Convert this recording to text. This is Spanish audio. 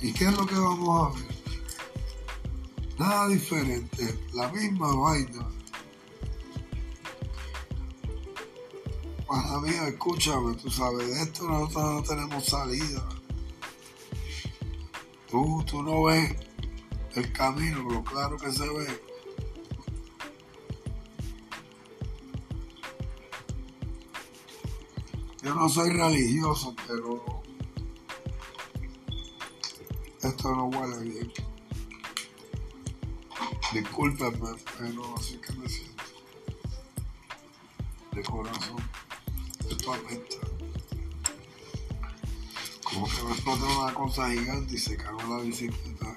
¿Y qué es lo que vamos a ver? Nada diferente, la misma vaina. Para mí, escúchame, tú sabes, de esto nosotros no tenemos salida. Tú, tú no ves el camino, lo claro que se ve. Yo no soy religioso, pero esto no huele bien. Discúlpenme, pero así que me siento. De corazón. Esto apesta. Como que me explotó una cosa gigante y se cagó la bicicleta